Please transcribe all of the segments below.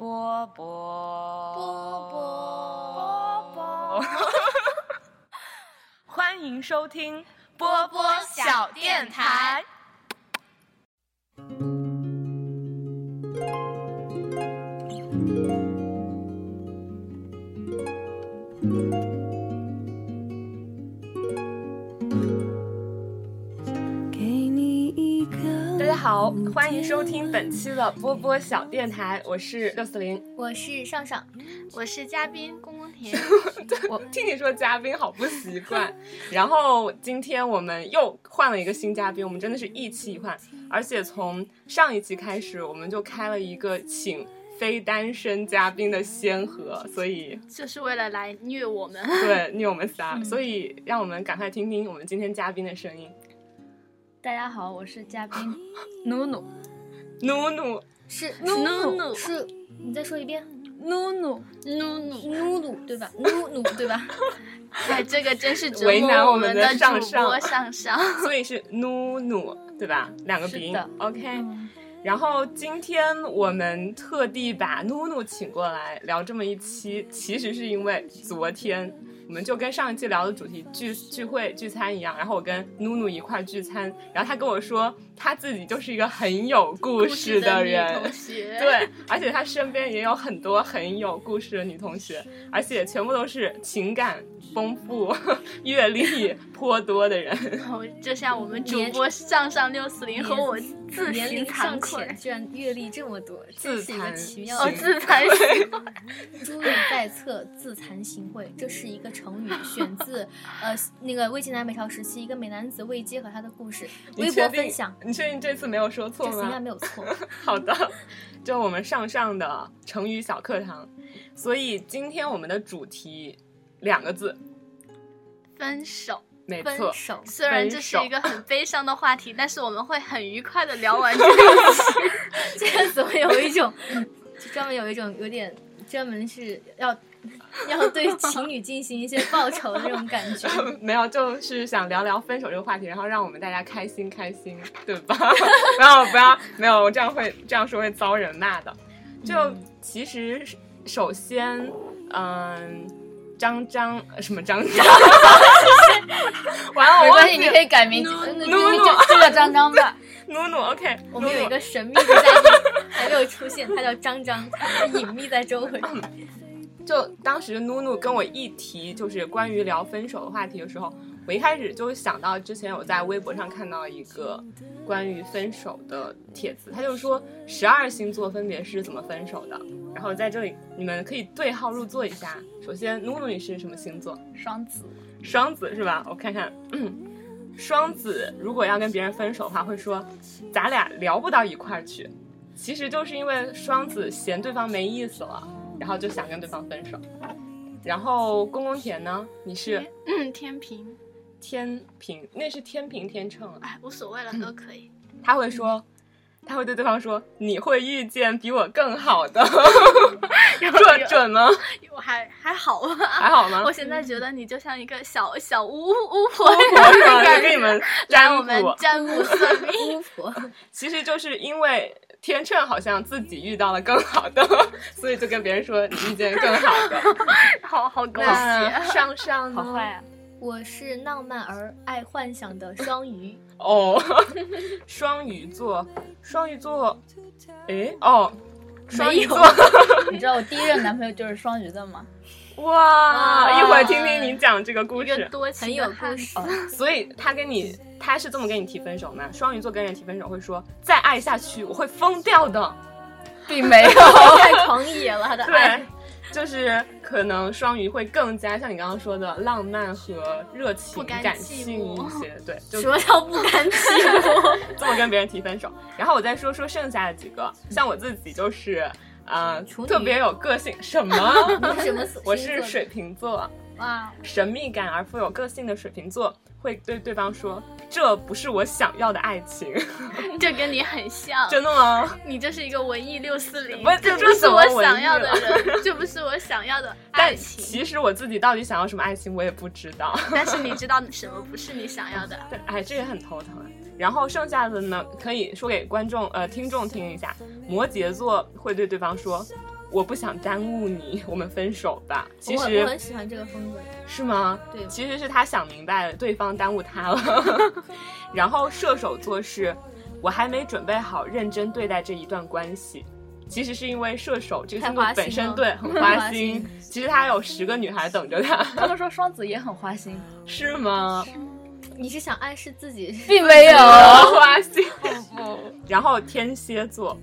波波波波波，欢迎收听波波小电台。好，欢迎收听本期的波波小电台，我是六四零。我是上上，我是嘉宾公公田。我听你说嘉宾好不习惯。然后今天我们又换了一个新嘉宾，我们真的是一期一换，而且从上一期开始，我们就开了一个请非单身嘉宾的先河，所以就是为了来虐我们。对虐我们仨，所以让我们赶快听听我们今天嘉宾的声音。大家好，我是嘉宾努努努努是努努是，你再说一遍，努努努努，努努对吧？努努对吧？哎，这个真是折为难我们的们主上上播上上。所以是努努，对吧？两个鼻音的。OK。然后今天我们特地把努努请过来聊这么一期，其实是因为昨天我们就跟上一季聊的主题聚聚会聚餐一样，然后我跟努努一块聚餐，然后他跟我说他自己就是一个很有故事的人，同 学，对，而且他身边也有很多很有故事的女同学，而且全部都是情感丰富、阅历颇多的人。然后就像我们主播上上六四零和我自年龄尚愧浅，。居然阅历这么多，自真是一个惭哦，奇妙的。自惭形秽。珠玉在侧，自惭形秽，这是一个成语，选自呃那个魏晋南北朝时期一个美男子魏阶和他的故事，微博分享，你确定这次没有说错这次应该？没有错。好的，就我们上上的成语小课堂。所以今天我们的主题两个字，分手，没错，分手，虽然这是一个很悲伤的话题，但是我们会很愉快的聊完这个。这个怎么有一种，就专门有一种有点专门是要 要对情侣进行一些报仇的那种感觉。没有，就是想聊聊分手这个话题，然后让我们大家开心开心，对吧？不要不要，没有，我这样会这样说会遭人骂的。就其实首先，嗯。张张什么张张？完了，没关系，记你可以改名，努呃努叫张张吧。努努，OK，我们有一个神秘的嘉宾还没有出现，他叫张张，他隐秘在周围。就当时努努跟我一提就是关于聊分手的话题的时候，我一开始就想到之前我在微博上看到一个关于分手的帖子，他就说十二星座分别是怎么分手的。然后在这里你们可以对号入座一下。首先，努努你是什么星座？双子，双子是吧？我看看，嗯，双子如果要跟别人分手的话，会说咱俩聊不到一块儿去。其实就是因为双子嫌对方没意思了，然后就想跟对方分手。然后公公田呢？你是嗯，天平，天平，那是天平天秤啊。哎，无所谓了，都可以。他会说，他会对对方说：“你会遇见比我更好的。”准准吗？我还还好吧，还好吗我？现在觉得你就像一个小小巫巫婆，我是吧？给你们来占我们卜。占卜算命。巫婆，其实就是因为天秤好像自己遇到了更好的，所以就跟别人说你遇见更好的。好好狗那血。上上呢好坏啊！我是浪漫而爱幻想的双鱼。哦，双鱼座，双鱼座，哎，哦，双鱼座，你知道我第一任男朋友就是双鱼的吗？哇！一会儿听听你讲这个故事。多情很有故事子，所以他跟你，他是这么跟你提分手吗？双鱼座跟人提分手会说，再爱下去我会疯掉的。并没有。太狂野了，他的爱对，就是可能双鱼会更加像你刚刚说的浪漫和热情感性一些。对，就什么叫不甘寂寞？这么跟别人提分手。然后我再说说剩下的几个，像我自己就是，呃，处女特别有个性。什么？我是水瓶座，哇，神秘感而富有个性的水瓶座会对对方说：“这不是我想要的爱情。这跟你很像。真的吗？你就是一个文艺六四零，不这这不是我想要的人，这不是我想要的爱但情。其实我自己到底想要什么爱情，我也不知道。但是你知道什么不是你想要的？对，哎，这也很头疼啊。然后剩下的呢，可以说给观众呃听众听一下。摩羯座会对对方说：“我不想耽误你，我们分手吧。其实我很喜欢这个风格。是吗？对其实是他想明白了，对方耽误他了。然后射手座是，我还没准备好认真对待这一段关系。其实是因为射手这个星座本身对很花心，其实他有十个女孩等着他，他们说双子也很花心，是吗？你是想暗示自己？并没有。花心。然后天蝎座，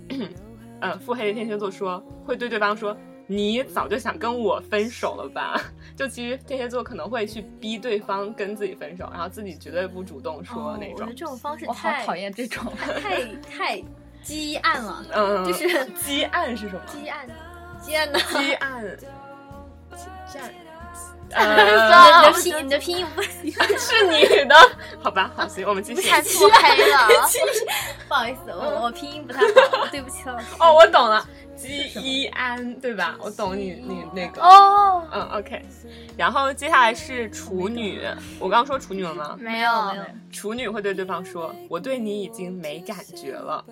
嗯，腹黑的天蝎座说会对对方说：“你早就想跟我分手了吧？” 就其实天蝎座可能会去逼对方跟自己分手，然后自己绝对不主动说那种哦我觉得。这种方式我好太讨厌这种。太太积暗了，嗯，就是积案是什么？积暗，积暗的。积案，积案。你呃，的 拼你的拼音不行，是你的，好吧，好行，我们继续。太腹黑了。不好意思，我我拼音不太好，对不起老师。哦，我懂了，积一安，对吧？我懂你，你那个。哦，嗯，OK。然后接下来是处女，我刚刚说处女了吗？没有没有，处女会对对方说：“我对你已经没感觉了。”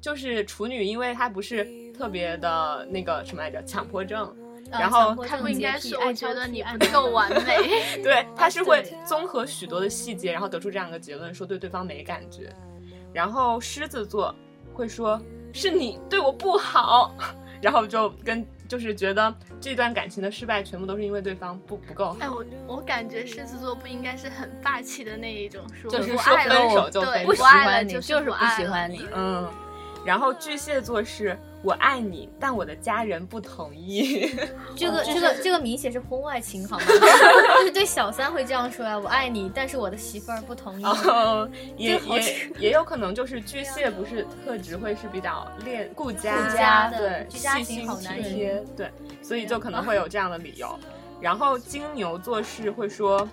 就是处女，因为她不是特别的那个什么来着，强迫症，然后他不应该是，我觉得你不够完美。对，他是会综合许多的细节，然后得出这样一个结论，说对对方没感觉。然后狮子座会说：“是你对我不好。”然后就跟就是觉得这段感情的失败全部都是因为对方不不够好。哎，我我感觉狮子座不应该是很霸气的那一种，说就是说分手就对分手不喜欢你，就是不喜欢你。嗯，然后巨蟹座是我爱你，但我的家人不同意。这个这个这个明显是婚外情，好吗？就是对小三会这样说呀，我爱你，但是我的媳妇儿不同意。哦，也也也有可能就是巨蟹不是特质会是比较恋顾家顾家的对，居家细心体型好男人贴，对，所以就可能会有这样的理由。然后金牛座是会说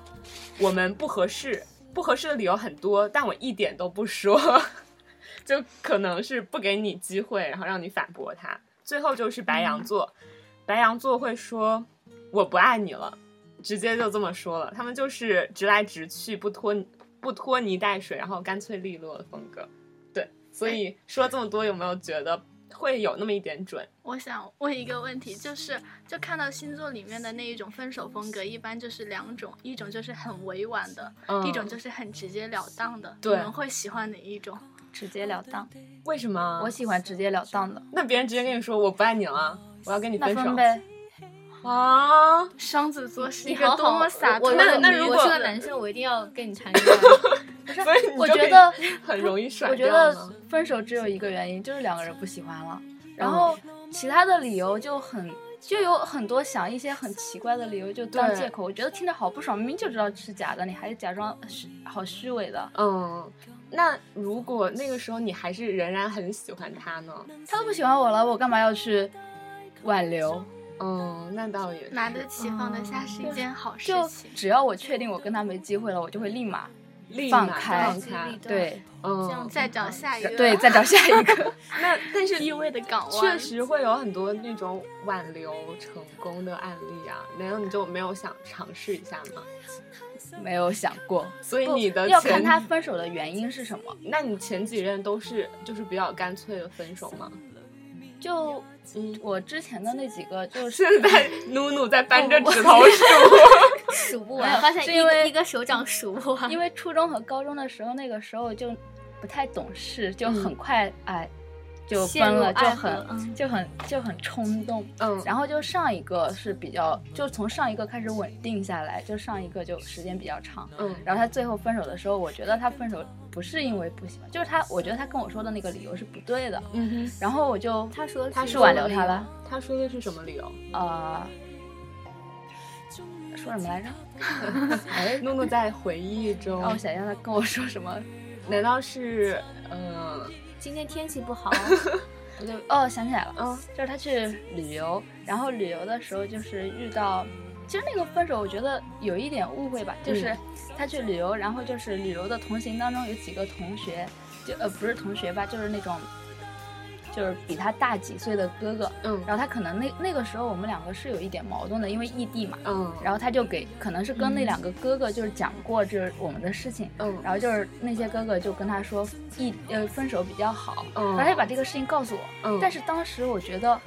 我们不合适，不合适的理由很多，但我一点都不说，就可能是不给你机会，然后让你反驳他。最后就是白羊座，白羊座会说我不爱你了，直接就这么说了。他们就是直来直去，不拖不拖泥带水，然后干脆利落的风格。对，所以说了这么多，有没有觉得会有那么一点准？我想问一个问题，就是就看到星座里面的那一种分手风格，一般就是两种，一种就是很委婉的，嗯一种就是很直截了当的。你们会喜欢哪一种？直截了当，为什么？我喜欢直截了当的。那别人直接跟你说我不爱你了，我要跟你那分手分呗，啊？双子座是一个多么洒脱我的女那那如果我是个男生，我一定要跟你谈恋爱。所以你我觉得 很容易甩我觉得分手只有一个原因，就是两个人不喜欢了，然后其他的理由就很。就有很多想一些很奇怪的理由就当借口，我觉得听着好不爽，明明就知道是假的，你还假装虚好虚伪的，嗯，那如果那个时候你还是仍然很喜欢他呢？他都不喜欢我了，我干嘛要去挽留？嗯，那倒也是拿得起放得下是一件好事就情。只要我确定我跟他没机会了，我就会立马放开放开，对嗯，再找下一个，对，再找下一个。那但是低位的港湾，确实会有很多那种挽留成功的案例啊，难道你就没有想尝试一下吗？没有想过，所以你的要看他分手的原因是什么。那你前几任都是就是比较干脆的分手吗？就嗯，我之前的那几个，就是现在努努在搬着指头 数，数不完，没有发现一个是因为一个手掌数不完。因为初中和高中的时候，那个时候就不太懂事，就很快哎就分了，就很嗯就很就很冲动。嗯，然后就上一个是比较，就从上一个开始稳定下来，就上一个就时间比较长。嗯然后他最后分手的时候，我觉得他分手不是因为不喜欢，就是他，我觉得他跟我说的那个理由是不对的。嗯哼，然后我就他说他是挽留他了，他说的是什么理由？呃，说什么来着？哎，诺诺在回忆中，让我想一下他跟我说什么。难道是嗯今天天气不好，我就哦想起来了，嗯。就是他去旅游，然后旅游的时候就是遇到，其实那个分手我觉得有一点误会吧，就是嗯他去旅游，然后就是旅游的同行当中有几个同学，就呃不是同学吧，就是那种，就是比他大几岁的哥哥，嗯。然后他可能那那个时候我们两个是有一点矛盾的，因为异地嘛，嗯，然后他就给可能是跟那两个哥哥就是讲过就是我们的事情，嗯。然后就是那些哥哥就跟他说异呃分手比较好，嗯。然后他就把这个事情告诉我，嗯。但是当时我觉得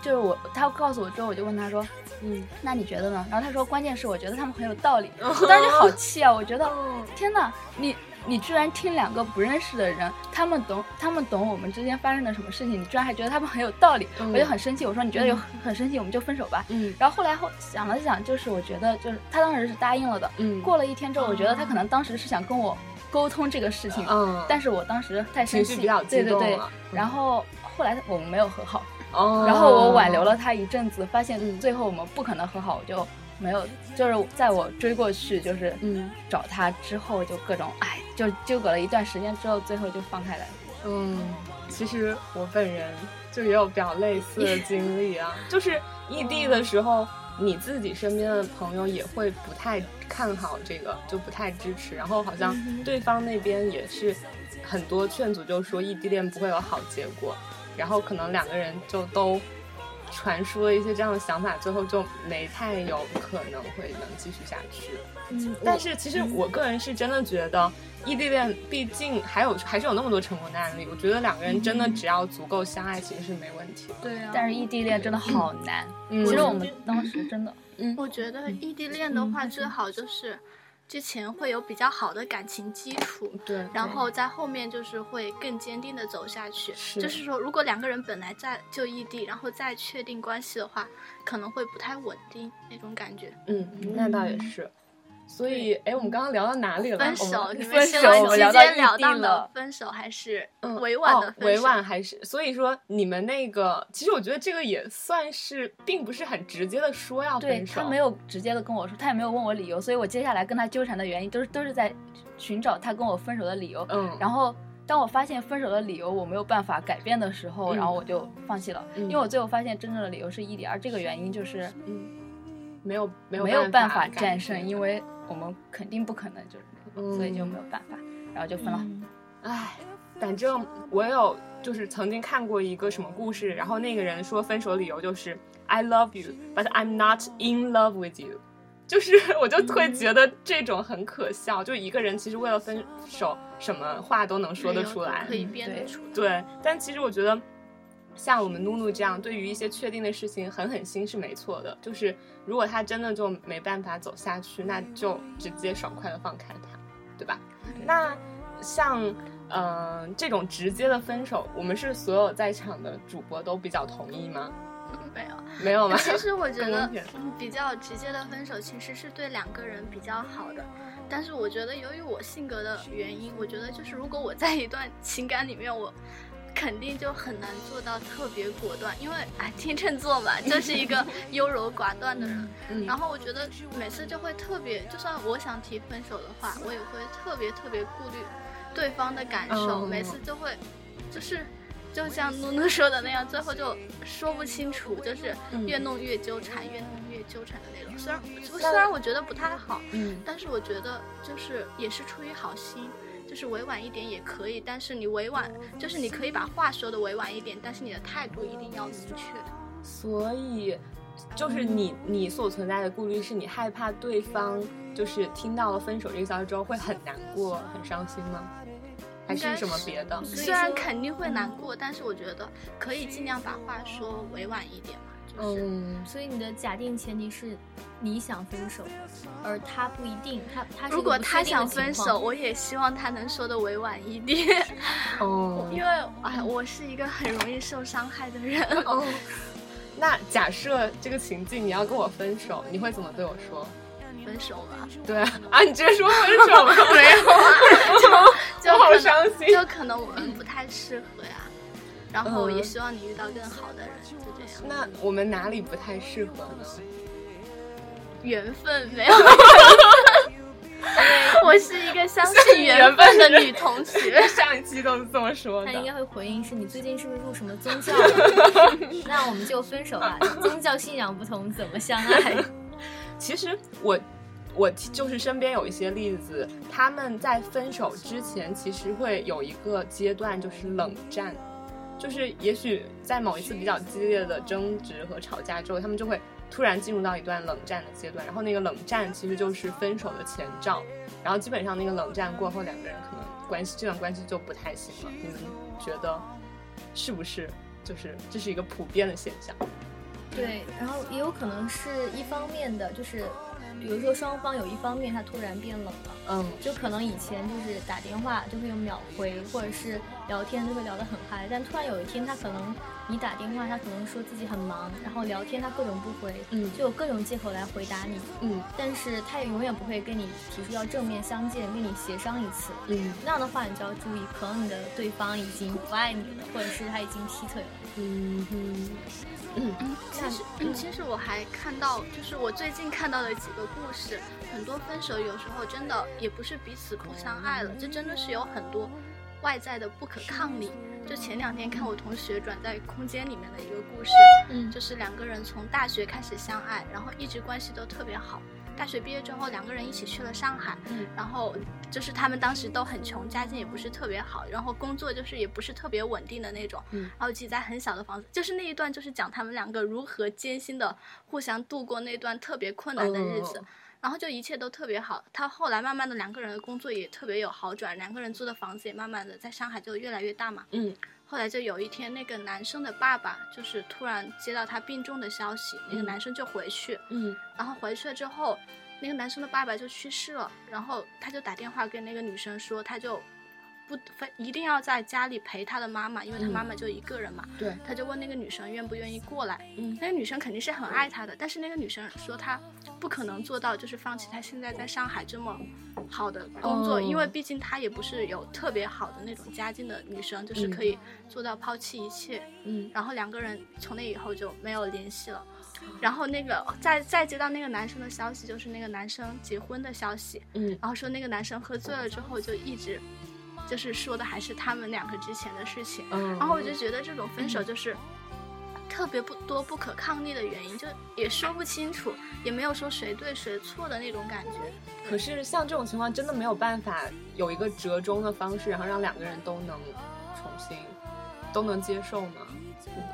就是我，他告诉我之后，我就问他说，嗯，那你觉得呢？然后他说，关键是我觉得他们很有道理。我当时就好气啊！我觉得，天哪，你你居然听两个不认识的人，他们懂他们懂我们之间发生了什么事情，你居然还觉得他们很有道理，嗯我就很生气。我说你觉得有很生气，我们就分手吧。嗯然后后来后想了想，就是我觉得就是他当时是答应了的。嗯过了一天之后，我觉得他可能当时是想跟我沟通这个事情，嗯，但是我当时太生气，比较激对对对。然后后来我们没有和好，哦，然后我挽留了他一阵子，发现嗯最后我们不可能和好，我就没有，就是在我追过去，就是嗯找他之后就各种哎，就纠葛了一段时间之后，最后就放开了。嗯，其实我本人就也有比较类似的经历啊，就是异地的时候，你自己身边的朋友也会不太看好这个，就不太支持，然后好像对方那边也是很多劝阻，就说异地恋不会有好结果，然后可能两个人就都。传输了一些这样的想法，最后就没太有可能会能继续下去。嗯，但是其实我个人是真的觉得，异地恋毕竟还有还是有那么多成功的案例。我觉得两个人真的只要足够相爱，其实是没问题的。对啊，但是异地恋真的好难，嗯。其实我们当时真的，嗯。我觉得异地恋的话，最好就是之前会有比较好的感情基础，对，然后在后面就是会更坚定的走下去。是就是说，如果两个人本来在就异地，然后再确定关系的话，可能会不太稳定那种感觉。嗯，那倒也是。所以，哎，我们刚刚聊到哪里了？分手，你们分手是直我们聊到截了异地当的了分手，还是嗯委婉的哦分手？委婉还是？所以说，你们那个，其实我觉得这个也算是，并不是很直接的说要对分手。他没有直接的跟我说，他也没有问我理由，所以我接下来跟他纠缠的原因都是都是在寻找他跟我分手的理由。嗯，然后当我发现分手的理由我没有办法改变的时候，嗯然后我就放弃了，嗯因为我最后发现真正的理由是异地，而这个原因就是嗯，没有没有没有办法战胜，因为我们肯定不可能就是那个，所以就没有办法，然后就分了。嗯唉，反正我有就是曾经看过一个什么故事，然后那个人说分手理由就是 I love you, but I'm not in love with you。就是 我就会觉得这种很可笑，就一个人其实为了分手，什么话都能说得出来可。以编得出来。对，但其实我觉得，像我们露露这样，对于一些确定的事情狠狠心是没错的。就是如果他真的就没办法走下去，那就直接爽快的放开他，对吧？那像嗯、呃这种直接的分手，我们是所有在场的主播都比较同意吗？没有，没有吗？其实我觉得比较直接的分手其实是对两个人比较好的，但是我觉得由于我性格的原因，我觉得就是如果我在一段情感里面，我肯定就很难做到特别果断，因为哎天秤座嘛，就是一个优柔寡断的人。嗯然后我觉得每次就会特别，就算我想提分手的话，我也会特别特别顾虑对方的感受，哦每次就会就是。就像露露说的那样，最后就说不清楚，就是嗯越弄越纠缠，越弄越纠缠的那种。虽然虽然我觉得不太好，嗯但是我觉得就是也是出于好心，就是委婉一点也可以。但是你委婉，就是你可以把话说的委婉一点，但是你的态度一定要明确。所以，就是你你所存在的顾虑是你害怕对方就是听到了分手这个消息之后会很难过、很伤心吗？还是什么别的？虽然肯定会难过，但是我觉得可以尽量把话说委婉一点嘛。就是、嗯，所以你的假定前提是你想分手，而他不一定，他他如果他想分手，我也希望他能说的委婉一点，哦因为哎，我是一个很容易受伤害的人。哦，那假设这个情境你要跟我分手，你会怎么对我说？分手吧，对啊，啊，你直接说分手吧，没有啊，就 我好伤心。就可能我们不太适合呀。然后嗯也希望你遇到更好的人，就这样。那我们哪里不太适合呢？缘分没有。我是一个相信缘分的女同学。上一期都是这么说的。他应该会回应是你最近是不是入什么宗教了？那我们就分手吧，宗教信仰不同，怎么相爱？其实我我就是身边有一些例子，他们在分手之前其实会有一个阶段，就是冷战，就是也许在某一次比较激烈的争执和吵架之后，他们就会突然进入到一段冷战的阶段，然后那个冷战其实就是分手的前兆，然后基本上那个冷战过后，两个人可能关系这段关系就不太行了。你们觉得是不是？就是这是一个普遍的现象。对，然后也有可能是一方面的，就是比如说双方有一方面他突然变冷了。嗯，就可能以前就是打电话就会有秒回，或者是聊天就会聊得很嗨，但突然有一天他可能你打电话，他可能说自己很忙，然后聊天他各种不回，嗯就有各种借口来回答你，嗯但是他也永远不会跟你提出要正面相见，跟你协商一次。嗯那样的话，你就要注意，可能你的对方已经不爱你了，或者是他已经劈腿了。嗯嗯嗯，其实嗯其实我还看到，就是我最近看到的几个故事，很多分手有时候真的也不是彼此不相爱了，这真的是有很多外在的不可抗力。就前两天看我同学转在空间里面的一个故事，嗯就是两个人从大学开始相爱，然后一直关系都特别好。大学毕业之后，两个人一起去了上海，嗯然后就是他们当时都很穷，家境也不是特别好，然后工作就是也不是特别稳定的那种，嗯然后挤在很小的房子，就是那一段就是讲他们两个如何艰辛的互相度过那段特别困难的日子。哦然后就一切都特别好，他后来慢慢的两个人的工作也特别有好转，两个人租的房子也慢慢的在上海就越来越大嘛。嗯。后来就有一天，那个男生的爸爸就是突然接到他病重的消息，那个嗯。男生就回去，嗯。然后回去了之后，那个男生的爸爸就去世了，然后他就打电话跟那个女生说，他就不非一定要在家里陪他的妈妈，因为他嗯妈妈就一个人嘛。对，他就问那个女生愿不愿意过来，嗯那个女生肯定是很爱他的，但是那个女生说她不可能做到，就是放弃她现在在上海这么好的工作，哦因为毕竟她也不是有特别好的那种家境的女生，就是可以做到抛弃一切。嗯然后两个人从那以后就没有联系了。然后那个再再接到那个男生的消息，就是那个男生结婚的消息，嗯然后说那个男生喝醉了之后就一直，就是说的还是他们两个之前的事情。嗯，然后我就觉得这种分手就是特别不多不可抗力的原因，就也说不清楚，也没有说谁对谁错的那种感觉。可是像这种情况，真的没有办法有一个折中的方式，然后让两个人都能重新都能接受吗？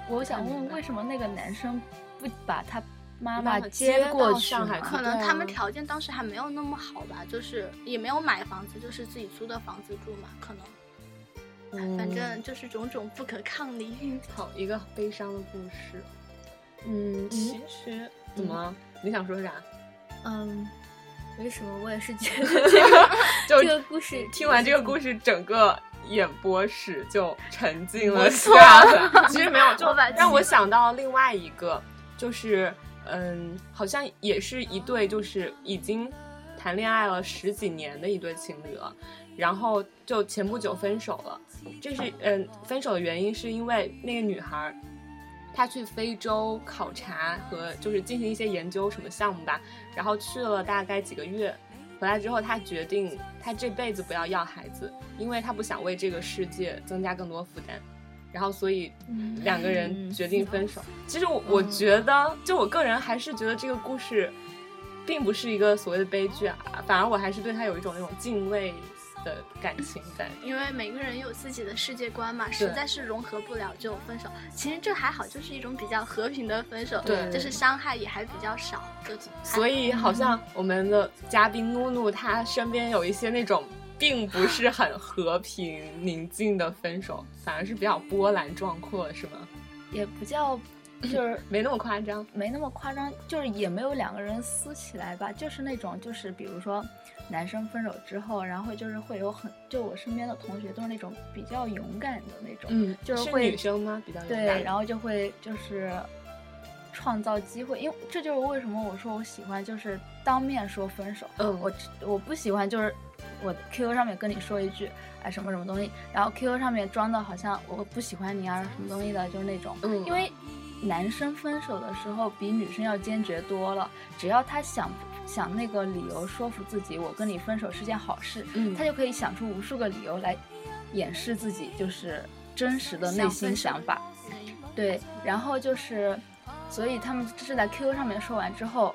我想问问，为什么那个男生不把他妈妈接过去上海去对啊可能他们条件当时还没有那么好吧，就是也没有买房子，就是自己租的房子住嘛，可能。嗯反正就是种种不可抗力。好一个悲伤的故事。嗯，其实怎么了？你想说啥？嗯，为什么我也是觉得 这个就这个故事听完这个故事，整个演播室就沉静了错下来。其实没有，就让我想到另外一个，就是嗯，好像也是一对，就是已经谈恋爱了十几年的一对情侣了，然后就前不久分手了。这是嗯，分手的原因是因为那个女孩。她去非洲考察和就是进行一些研究什么项目吧，然后去了大概几个月，回来之后，她决定她这辈子不要要孩子，因为她不想为这个世界增加更多负担。然后，所以两个人决定分手。其实我我觉得，就我个人还是觉得这个故事，并不是一个所谓的悲剧啊，反而我还是对他有一种那种敬畏的感情在。因为每个人有自己的世界观嘛，实在是融合不了就分手。其实这还好，就是一种比较和平的分手，对就是伤害也还比较少，就还所以好像我们的嘉宾努努，他身边有一些那种并不是很和平宁静的分手，反而是比较波澜壮阔，是吗？也不叫，就是没那么夸张。没那么夸张，就是也没有两个人撕起来吧，就是那种就是比如说男生分手之后，然后就是会有很就我身边的同学都是那种比较勇敢的那种，嗯，就是会女生吗？比较勇对，敢然后就会就是创造机会，因为这就是为什么我说我喜欢就是当面说分手，嗯我我不喜欢就是我 QQ 上面跟你说一句哎什么什么东西，然后 QQ 上面装的好像我不喜欢你啊什么东西的，就是那种，嗯因为男生分手的时候比女生要坚决多了，只要他想想那个理由说服自己，我跟你分手是件好事，嗯他就可以想出无数个理由来掩饰自己就是真实的内心想法。对，然后就是，所以他们是在 QQ 上面说完之后，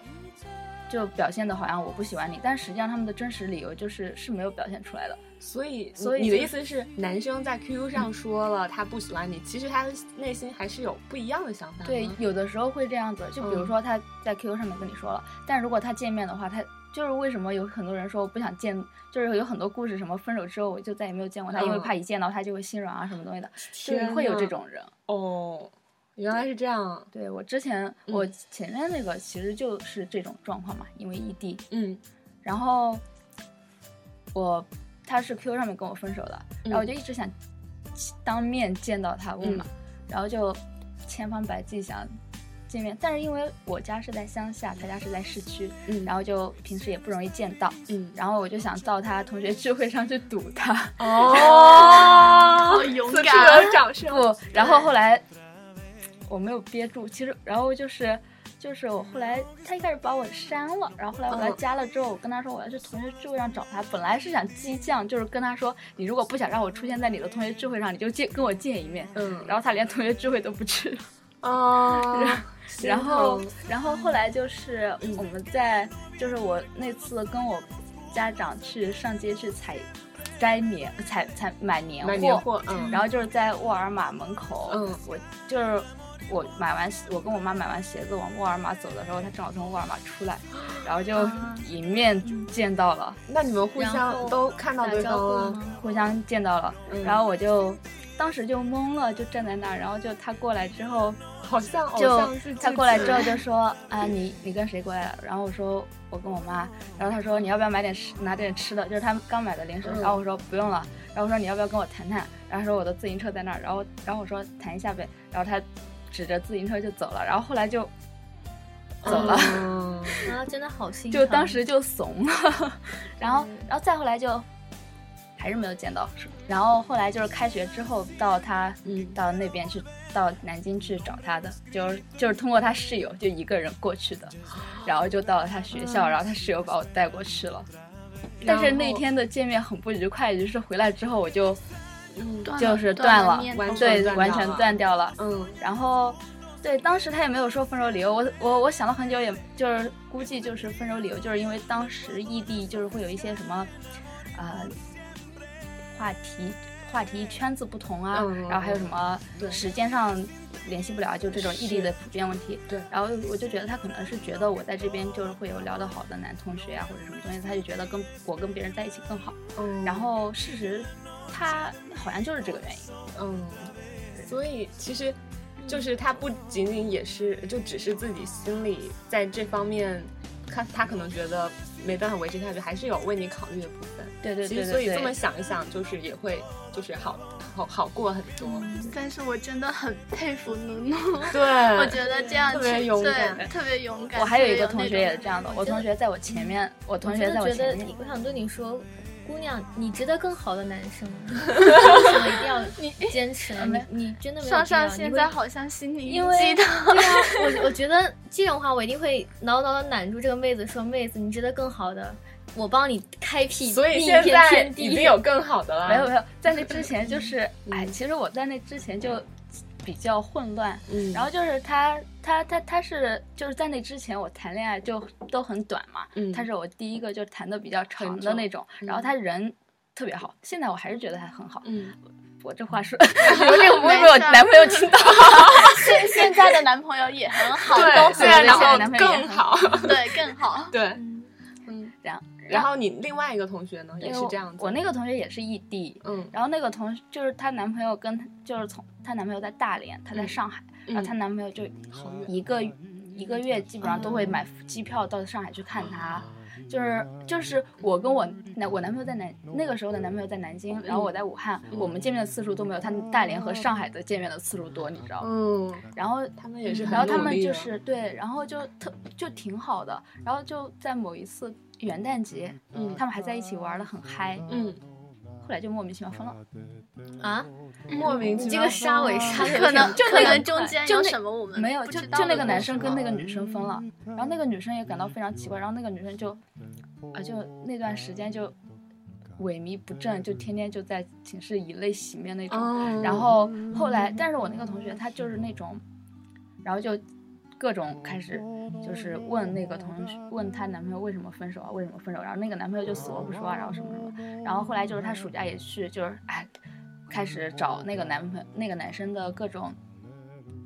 就表现的好像我不喜欢你，但实际上他们的真实理由就是是没有表现出来的。所以，所以你的意思是，男生在 QQ 上说了他不喜欢你，其实他的内心还是有不一样的想法。对，有的时候会这样子，就比如嗯说他在 QQ 上面跟你说了，但如果他见面的话，他就是为什么有很多人说我不想见，就是有很多故事，什么分手之后我就再也没有见过他，因为嗯怕一见到他就会心软啊什么东西的，就是会有这种人。哦，原来是这样。对我之前、嗯。我前面那个其实就是这种状况嘛，因为异地，嗯。然后我他是 QQ 上面跟我分手的，然后我就一直想当面见到他问嘛，然后就千方百计想见面，但是因为我家是在乡下，他家是在市区，嗯然后就平时也不容易见到，嗯，然后我就想到他同学聚会上去堵他，哦，好勇敢有掌声。不，然后后来我没有憋住，其实然后就是就是我后来他一开始把我删了，然后后来我加了之后，我跟他说我要去同学聚会上找他，本来是想激将，就是跟他说你如果不想让我出现在你的同学聚会上，你就见跟我见一面。嗯，然后他连同学聚会都不去了，哦，然后然后后来就是嗯我们在就是我那次跟我家长去上街去采摘年采采买年买年货，嗯，然后就是在沃尔玛门口，嗯。我就是我买完，我跟我妈买完鞋子往沃尔玛走的时候，她正好从沃尔玛出来，然后就啊迎面见到了，那你们互相都看到对方了，吗？互相见到了，嗯然后我就当时就懵了，就站在那儿，然后就她过来之后，好像偶就像剧他过来之后就说啊你你跟谁过来了？然后我说我跟我妈，然后他说你要不要买点吃拿点吃的，就是他刚买的零食，嗯然后我说不用了，然后我说你要不要跟我谈谈？然后说我的自行车在那儿，然后然后我说谈一下呗，然后他指着自行车就走了，然后后来就走了。嗯 啊，真的好心就。当时就怂了，然后然后再后来就还是没有见到，然后后来就是开学之后到他嗯到那边去到南京去找他的，就是就是通过他室友就一个人过去的，然后就到了他学校，然后他室友把我带过去了。但是那天的见面很不愉快，就是回来之后我就嗯就是断断了完全对完全断掉了。断掉了，嗯。然后，对，当时他也没有说分手理由，我我我想了很久，也就是估计就是分手理由，就是因为当时异地就是会有一些什么，呃，话题话题圈子不同啊，嗯然后还有什么时间上联系不了，就这种异地的普遍问题。对。然后我就觉得他可能是觉得我在这边就是会有聊得好的男同学啊，或者什么东西，他就觉得跟我跟别人在一起更好。嗯，然后事实他好像就是这个原因。嗯，所以其实就是他不仅仅也是，就只是自己心里在这方面，他他可能觉得没办法维持下去，还是有为你考虑的部分。对对其对对对。实所以这么想一想，就是也会就是好好好过很多。但是我真的很佩服努努，对，我觉得这样特别勇敢，特别勇敢。我还有一个同学也是这样的，我同学在我前面，我同学在我前面的觉得，，我想对你说，姑娘，你值得更好的男生，为什么一定要坚持呢？你你真的没有上上必要现在好像心里因为。对啊，我我觉得这种话我一定会牢牢的揽住这个妹子，说妹子，你值得更好的，我帮你开辟所以另一现在片天地。已经有更好的了。没有没有，在那之前就是，哎，嗯其实我在那之前就比较混乱，嗯，然后就是他他他他是就是在那之前我谈恋爱就都很短嘛，嗯。他是我第一个就谈的比较长的那种，然后嗯他人特别好，现在我还是觉得他很好，嗯，我这话说，我这个不会被我男朋友听到。现 现在的男朋友也很好，对，都现在男朋友更好。对更好。对，嗯。嗯，然后然后你另外一个同学呢，也是这样子。我那个同学也是异地，嗯。然后那个同就是她男朋友跟她就是从她男朋友在大连，她在嗯。上海，然后她男朋友就一个一个月基本上都会买机票到上海去看她。就是就是我跟我男我男朋友在南那个时候的男朋友在南京，然后我在武汉，我们见面的次数都没有他大连和上海的见面的次数多，你知道吗？嗯，然后他们也是很然后他们就是对，然后就特就挺好的，然后就在某一次元旦节，嗯。他们还在一起玩的很嗨，嗯，后来就莫名其妙分了。啊，莫名其妙你这个杀尾杀的可能可就那个能中间就什么我们没有，就就那个男生跟那个女生分了，然后那个女生也感到非常奇怪，然后那个女生就啊就那段时间就萎靡不振，就天天就在寝室以泪洗面那种。哦然后后来，但是我那个同学他就是那种，然后就各种开始就是问那个同学问她男朋友为什么分手啊，为什么分手，然后那个男朋友就死活不说啊，然后什么什么，然后后来就是她暑假也去，就是哎开始找那个男朋友那个男生的各种。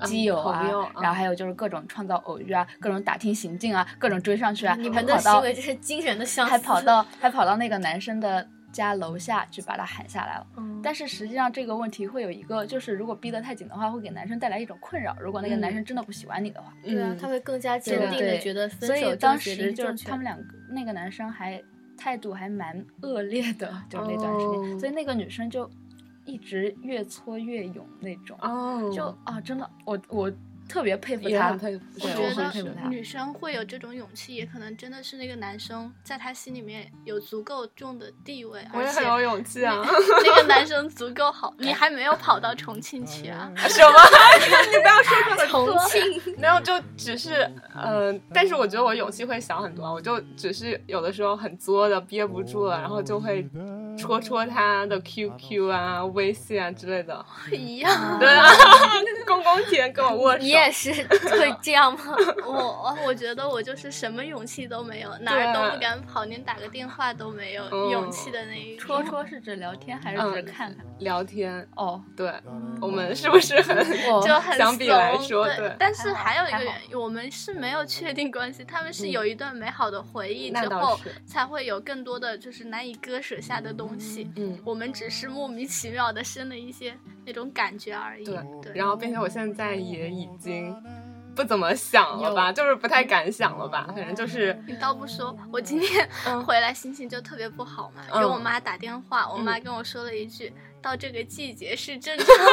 基友啊，嗯然后还有就是各种创造偶遇啊，各种打听行径啊，各种追上去啊，你还跑到们的行为真是惊人的相似。还跑到还跑到那个男生的家楼下去把他喊下来了。嗯，但是实际上这个问题会有一个，就是如果逼得太紧的话，会给男生带来一种困扰。如果那个男生真的不喜欢你的话，对啊，嗯他会更加坚定的觉得分所手以当时就是他们两个那个男生还态度还蛮恶劣的，就那段时间，哦所以那个女生就一直越挫越勇那种，哦，就啊，真的，我我特别佩服他佩服，我觉得女生会有这种勇气，也可能真的是那个男生在他心里面有足够重的地位，而且我也很有勇气啊。那个男生足够好。你还没有跑到重庆去啊？什么？你不要说这么重。庆没有，就只是，嗯、但是我觉得我勇气会小很多啊。我就只是有的时候很作的憋不住了，然后就会戳戳他的 QQ 啊、微信啊之类的。一样。对啊，公公田跟我握手。你也是 会这样吗？我我觉得我就是什么勇气都没有，哪儿都不敢跑，连打个电话都没有嗯勇气的那一种。戳戳是指聊天还是指嗯看看？聊天，哦，对我们是不是很？就很相比来怂对说对但是还有一个原因，我们是没有确定关系，他们是嗯有一段美好的回忆之后是，才会有更多的就是难以割舍下的东西。嗯，我们只是莫名其妙的生了一些那种感觉而已。对对，然后并且我现在也已经不怎么想了吧，就是不太敢想了吧，反正就是，你倒不说，我今天嗯 回来心情就特别不好嘛，嗯给我妈打电话，我妈嗯跟我说了一句：“到这个季节是正常的。”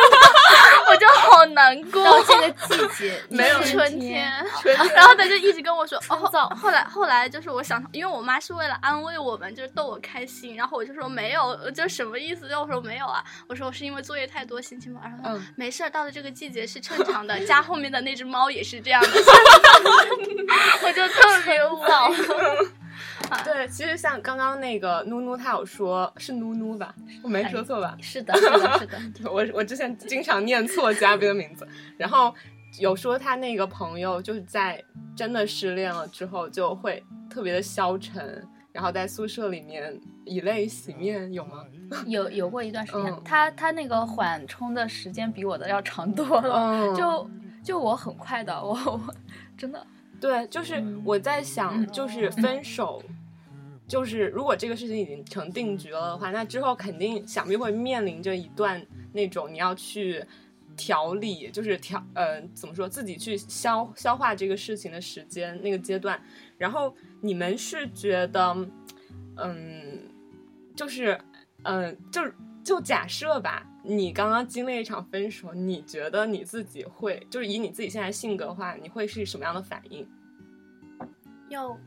我就好难过。到这个季节 没有春天，春天然后他就一直跟我说，哦，燥后来后来就是我想，因为我妈是为了安慰我们，就是逗我开心，然后我就说没有，就什么意思？就我说没有啊，我说我是因为作业太多，心情不好。然后他说嗯没事儿，到了这个季节是正常的，家后面的那只猫也是这样的，我就特别无语。对，其实像刚刚那个努努，他有说是努努吧，我没说错吧？是的，是的，是的。我我之前经常念错嘉宾的名字，然后有说他那个朋友就是在真的失恋了之后就会特别的消沉，然后在宿舍里面以泪洗面，有吗？有有过一段时间，嗯他他那个缓冲的时间比我的要长多了，嗯就就我很快的，我我真的对，就是我在想，就是分手。就是如果这个事情已经成定局了的话，那之后肯定想必会面临着一段那种你要去调理，就是调呃怎么说自己去消消化这个事情的时间那个阶段。然后你们是觉得，嗯，就是嗯、就是就假设吧，你刚刚经历一场分手，你觉得你自己会就是以你自己现在性格的话，你会是什么样的反应？要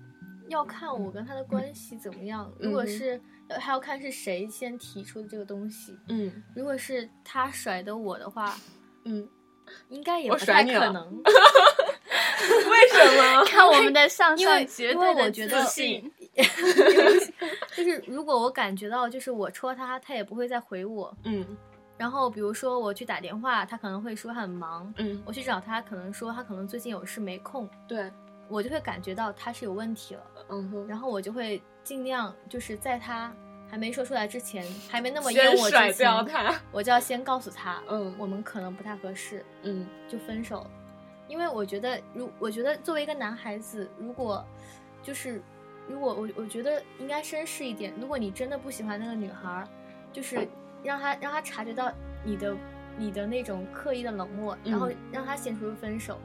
要看我跟他的关系怎么样。如果是呃还要看是谁先提出的这个东西。嗯如果是他甩的我的话，嗯，应该也不太可能。为什么？看我们的向因为上绝因为对的我觉得自信。就是如果我感觉到，就是我戳他，他也不会再回我。嗯然后比如说我去打电话，他可能会说很忙；嗯，我去找他，可能说他可能最近有事没空，对，我就会感觉到他是有问题了。嗯哼，然后我就会尽量就是在他还没说出来之前，还没那么厌我之前，掉他。我就要先告诉他，嗯我们可能不太合适，嗯就分手。因为我觉得，如我觉得作为一个男孩子，如果就是如果我我觉得应该绅士一点，如果你真的不喜欢那个女孩儿，就是让她让她察觉到你的你的那种刻意的冷漠，然后嗯让她先说出分手。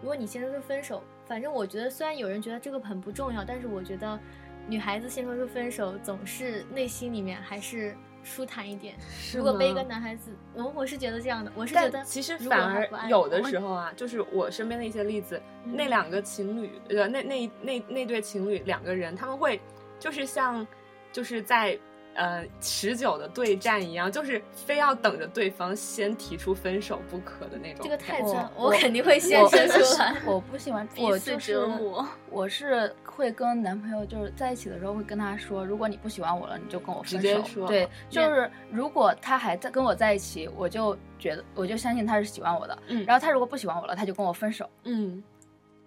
如果你先说出分手，反正我觉得虽然有人觉得这个很不重要，但是我觉得女孩子先说出分手，总是内心里面还是舒坦一点。如果背一个男孩子，我我是觉得这样的，我是觉得其实反而有的时候啊，就是我身边的一些例子，嗯那两个情侣，呃，那那那那对情侣两个人，他们会就是像就是在呃持久的对战一样，就是非要等着对方先提出分手不可的那种。这个太我赞，我我肯定会先我说出来。我不喜欢，我就是折磨我是会跟男朋友就是在一起的时候会跟他说，如果你不喜欢我了，你就跟我分手。直接说对，就是如果他还在跟我在一起，我就觉得我就相信他是喜欢我的。嗯然后他如果不喜欢我了，他就跟我分手。嗯，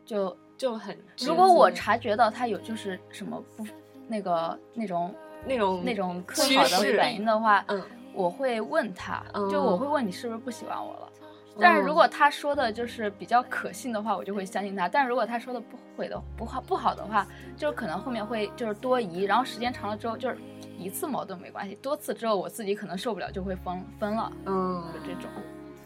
就就很如果我察觉到他有就是什么不那个那种那种那种不趋好的势反应的话，嗯我会问他，嗯就我会问你是不是不喜欢我了。但是如果他说的就是比较可信的话，我就会相信他。但是如果他说的不会的不好不好的话，就是可能后面会就是多疑，然后时间长了之后，就是一次矛盾没关系，多次之后我自己可能受不了就会分分了，嗯就，这种。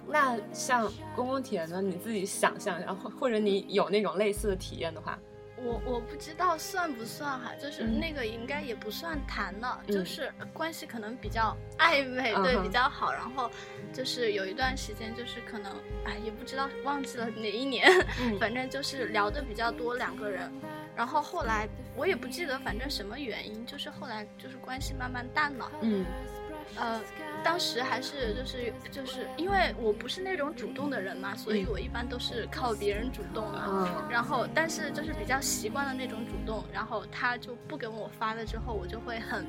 那像公公体验呢，你自己想象一下，或或者你有那种类似的体验的话，我我不知道算不算哈，就是嗯那个应该也不算谈了，嗯就是关系可能比较暧昧，对，比较好。然后就是有一段时间，就是可能哎也不知道忘记了哪一年，嗯 反正就是聊的比较多两个人。然后后来我也不记得，反正什么原因，就是后来就是关系慢慢淡了。嗯呃，当时还是就是就是因为我不是那种主动的人嘛，所以嗯我一般都是靠别人主动的。嗯然后，但是就是比较习惯了那种主动，然后他就不跟我发了之后，我就会很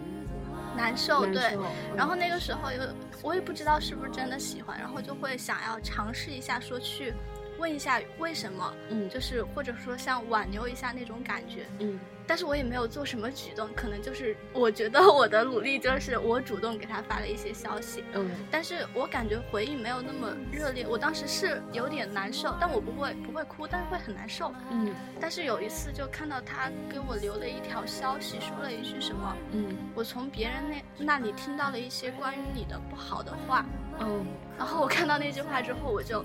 难受，难对。受然后那个时候又我也不知道是不是真的喜欢，然后就会想要尝试一下，说去问一下为什么，嗯。就是或者说像挽留一下那种感觉。嗯。但是我也没有做什么举动，可能就是我觉得我的努力就是我主动给他发了一些消息，嗯。但是我感觉回应没有那么热烈，我当时是有点难受，但我不会不会哭，但是会很难受。嗯。但是有一次就看到他给我留了一条消息，说了一句什么，嗯。我从别人那那里听到了一些关于你的不好的话，嗯，然后我看到那句话之后，我就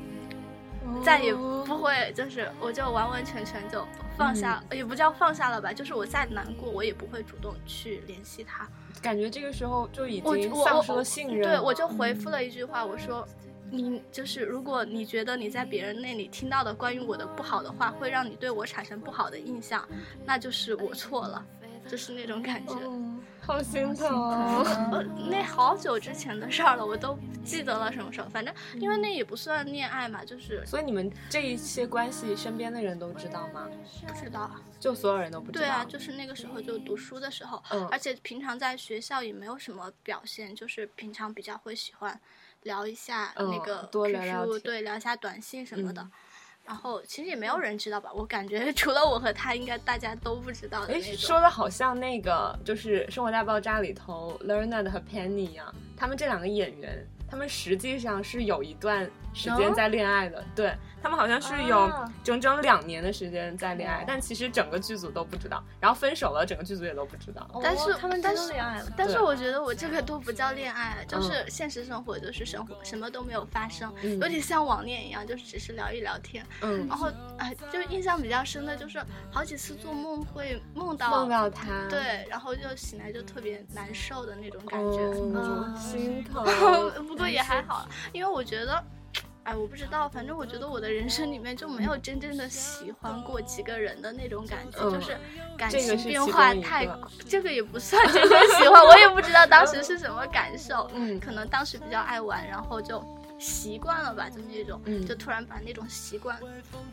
再也不会，就是我就完完全全就放下，也不叫放下了吧，就是我再难过，我也不会主动去联系他。感觉这个时候就已经丧失了信任对，我就回复了一句话，我说。你就是，如果你觉得你在别人那里听到的关于我的不好的话，会让你对我产生不好的印象，那就是我错了，就是那种感觉。嗯，好心疼呃，那好久之前的事儿了，我都不记得了什么时候。反正因为那也不算恋爱嘛，就是所以你们这一些关系，身边的人都知道吗？不知道。就所有人都不知道。对啊，就是那个时候就读书的时候，嗯而且平常在学校也没有什么表现，就是平常比较会喜欢聊一下嗯那个 QQ，、多聊聊对，聊一下短信什么的。嗯然后其实也没有人知道吧，我感觉 除了我和他，应该大家都不知道的哎，那种。说的好像那个就是《生活大爆炸》里头 Leonard 和 Penny 一样，他们这两个演员，他们实际上是有一段时间在恋爱的，对他们好像是有啊整整两年的时间在恋爱，哦但其实整个剧组都不知道，然后分手了，整个剧组也都不知道。但是哦他们真的但是恋爱了，但是我觉得我这个都不叫恋爱，就嗯是现实生活就是生活，什么都没有发生，嗯有点像网恋一样，就是只是聊一聊天。嗯，然后哎，就印象比较深的就是好几次做梦会梦到梦到他，对，然后就醒来就特别难受的那种感觉。哦，嗯心疼。不过也还好，因为我觉得。哎，我不知道，反正我觉得我的人生里面就没有真正的喜欢过几个人的那种感觉，嗯就是感情变化太个，这个也不算真正喜欢，我也不知道当时是什么感受，嗯可能当时比较爱玩，然后就习惯了吧，就那种，嗯就突然把那种习惯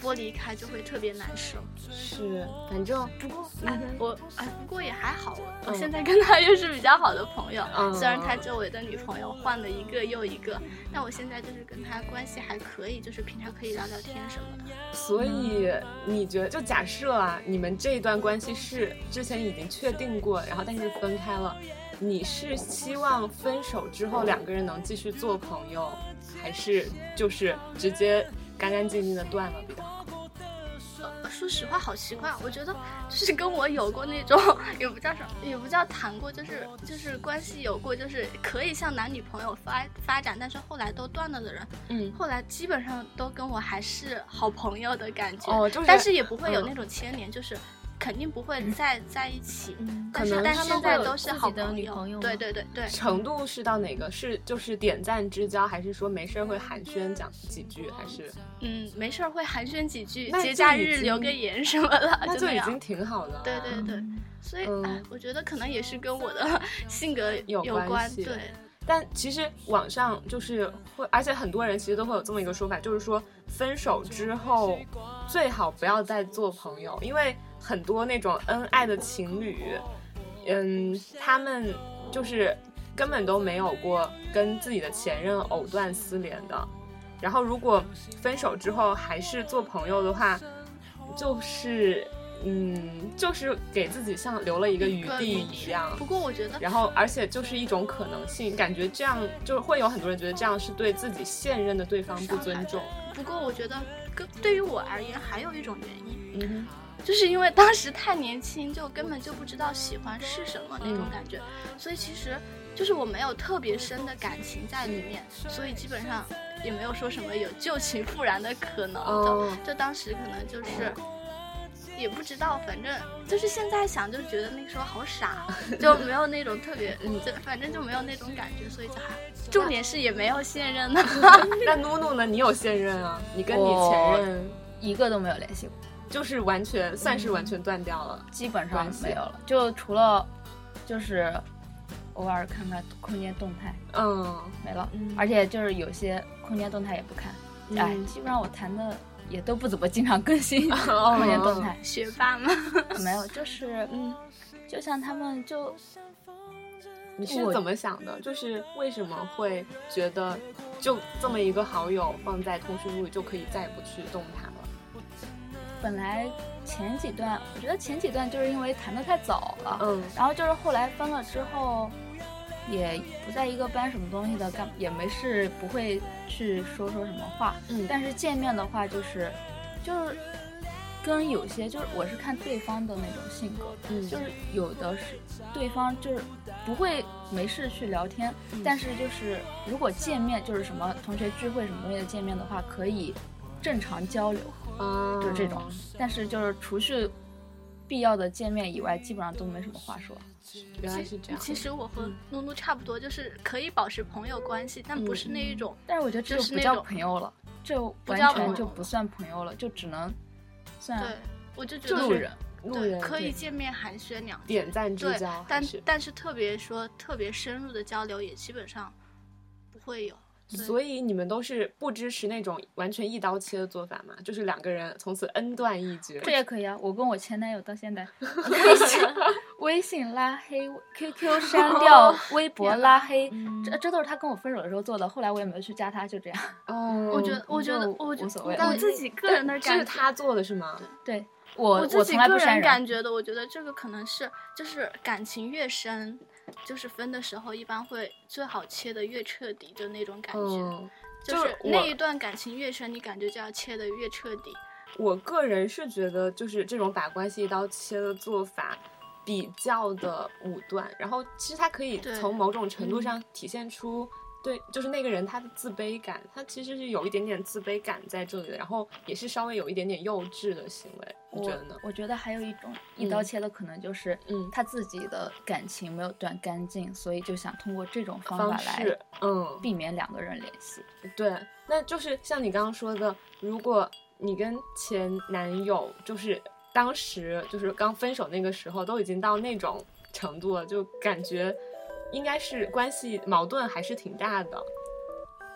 剥离开，就会特别难受。是，反正不过，哎，我哎，不过也还好，我我嗯现在跟他又是比较好的朋友。嗯虽然他周围的女朋友换了一个又一个，但我现在就是跟他关系还可以，就是平常可以聊聊天什么的。所以你觉得，就假设啊，你们这一段关系是之前已经确定过，然后但是分开了，你是希望分手之后两个人能继续做朋友，还是就是直接干干净净的断了比较好？呃说实话，好奇怪，我觉得就是跟我有过那种，也不叫什么，也不叫谈过，就是就是关系有过，就是可以像男女朋友发发展，但是后来都断了的人，嗯，后来基本上都跟我还是好朋友的感觉。哦就是但是也不会有嗯那种牵连，就是肯定不会再在一起。嗯，但是可能但是现在都是好的女，朋友对对对对，程度是到哪个？是就是点赞之交，还是说没事儿会寒暄讲几句，还是？嗯，没事儿会寒暄几句，那节假日留个言什么的，那就已经挺好的了。对对对，所以、嗯。哎，我觉得可能也是跟我的 性格有关关，系。对，但其实网上就是会，而且很多人其实都会有这么一个说法，就是说分手之后最好不要再做朋友，因为很多那种恩爱的情侣，嗯，他们就是根本都没有过跟自己的前任藕断丝连的。然后如果分手之后还是做朋友的话，就是嗯，就是给自己像留了一个余地一样。不过我觉得然后，而且就是一种可能性，感觉这样就是会有很多人觉得这样是对自己现任的对方不尊重。不过我觉得跟对于我而言还有一种原因，嗯就是因为当时太年轻，就根本就不知道喜欢是什么那种嗯感觉，所以其实就是我没有特别深的感情在里面，所以基本上也没有说什么有旧情复燃的可能。哦就就当时可能就是。也不知道，反正就是现在想就觉得那时候好傻，就没有那种特别，嗯就反正就没有那种感觉，所以就还重点是也没有现任呢。那努努呢？你有现任啊？你跟你前任一个都没有联系过，就是完全算是完全断掉了。基本上没有了，就除了就是偶尔看看空间动态嗯，没了，嗯而且就是有些空间动态也不看，嗯哎，基本上我谈的也都不怎么经常更新哦 空间动态，学霸吗？没有，就是 嗯，就像他们就你是怎么想的？就是为什么会觉得就这么一个好友放在通讯录里就可以再也不去动它了？本来前几段，我觉得前几段就是因为谈的太早了，嗯然后就是后来分了之后，也不在一个班，什么东西的，干也没事，不会去说说什么话。嗯但是见面的话，就是就是跟有些就是我是看对方的那种性格，嗯就是有的是对方就是不会没事去聊天，嗯但是就是如果见面就是什么同学聚会什么东西的见面的话，可以正常交流，啊，就是这种。但是就是除去必要的见面以外，基本上都没什么话说。原来是这样。其实我和努努差不多，就是可以保持朋友关系，但不是那一种。但是我觉得这就不叫就是那种朋友了，这完全不叫朋友就不算朋友了，就只能算对，我就觉得路人。对，路人可以见面寒暄两句，点赞之对交，但但是特别说特别深入的交流也基本上不会有。对所以你们都是不支持那种完全一刀切的做法吗？就是两个人从此恩断义绝。这也可以啊，我跟我前男友到现在，微信微信拉黑，QQ 删掉，微博拉黑，这这都是他跟我分手的时候做的。后来我也没有去加他，就这样。哦，我觉得，我觉得，我无所谓得我自己个人的感觉，是他做的是吗？对我我自己个人从来不删人。感觉的，我觉得这个可能是就是感情越深，就是分的时候一般会最好切的越彻底，就那种感觉。嗯，就就是那一段感情越深，你感觉就要切的越彻底。我个人是觉得，就是这种把关系一刀切的做法比较的武断，然后其实它可以从某种程度嗯上体现出。对，就是那个人他的自卑感，他其实是有一点点自卑感在这里的，然后也是稍微有一点点幼稚的行为，你我觉得呢？我觉得还有一种一刀切的，可能就是嗯他自己的感情没有断干净，所以就想通过这种方方法式来，嗯，避免两个人联系。对，那就是像你刚刚说的，如果你跟前男友就是当时就是刚分手那个时候，都已经到那种程度了，就感觉应该是关系矛盾还是挺大的，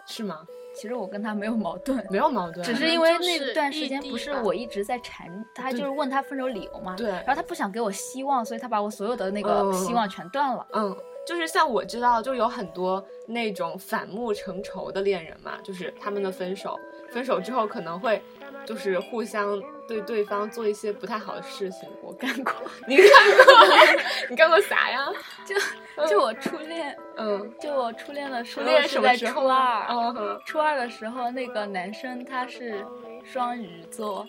是吗？其实我跟他没有矛盾，没有矛盾，只是因为那段时间不是我一直在缠他，就是问他分手理由嘛。对然后他不想给我希望，所以他把我所有的那个嗯希望全断了。嗯，就是像我知道，就有很多那种反目成仇的恋人嘛，就是他们的分手，分手之后可能会就是互相对对方做一些不太好的事情。我干过，你干过？你干过啥呀？就就我初恋，嗯，就我初恋的时初恋候是在初二，嗯，初二的时候那个男生他是双鱼座，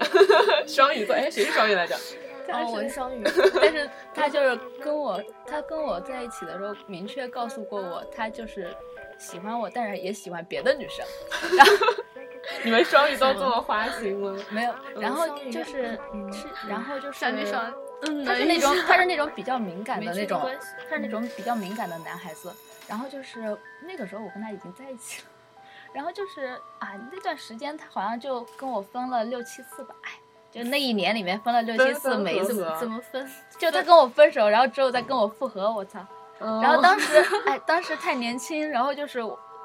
双鱼座，哎，谁是双鱼来着？但哦，我是是双鱼，但是他就是跟我，他跟我在一起的时候，明确告诉过我，他就是喜欢我，但是也喜欢别的女生。然后 你们双鱼都这么花心吗？没有，然后就是是，然后就是小女生，嗯，他是那种他是那种比较敏感的那种他是那种比较敏感的男孩子。然后就是那个时候我跟他已经在一起了，然后就是啊那段时间他好像就跟我分了六七次吧，哎，就那一年里面分了六七次，每一次怎么分？就他跟我分手，然后之后再跟我复合，我操！然然后当时，哎，当时太年轻，然后就是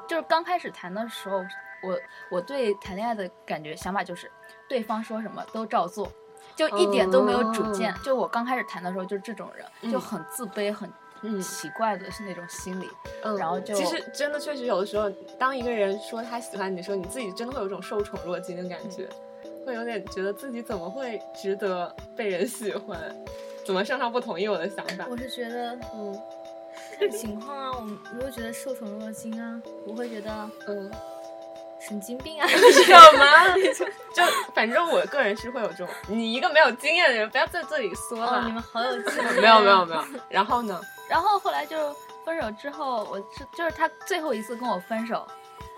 就是刚开始谈的时候，我我对谈恋爱的感觉想法就是，对方说什么都照做，就一点都没有主见。哦就我刚开始谈的时候就是这种人，就嗯很自卑、很嗯奇怪的是那种心理。嗯，然后就其实真的确实有的时候，当一个人说他喜欢你的时候，你自己真的会有一种受宠若惊的感觉，会有点觉得自己怎么会值得被人喜欢，怎么上上不同意我的想法？我是觉得嗯看情况啊，我我会觉得受宠若惊啊，我会觉得嗯，神经病啊。什么？就反正我个人是会有这种，你一个没有经验的人，不要在这里说哦，了。你们好有经验。没有没有没有，然后呢？然后后来就分手之后，我是就是他最后一次跟我分手，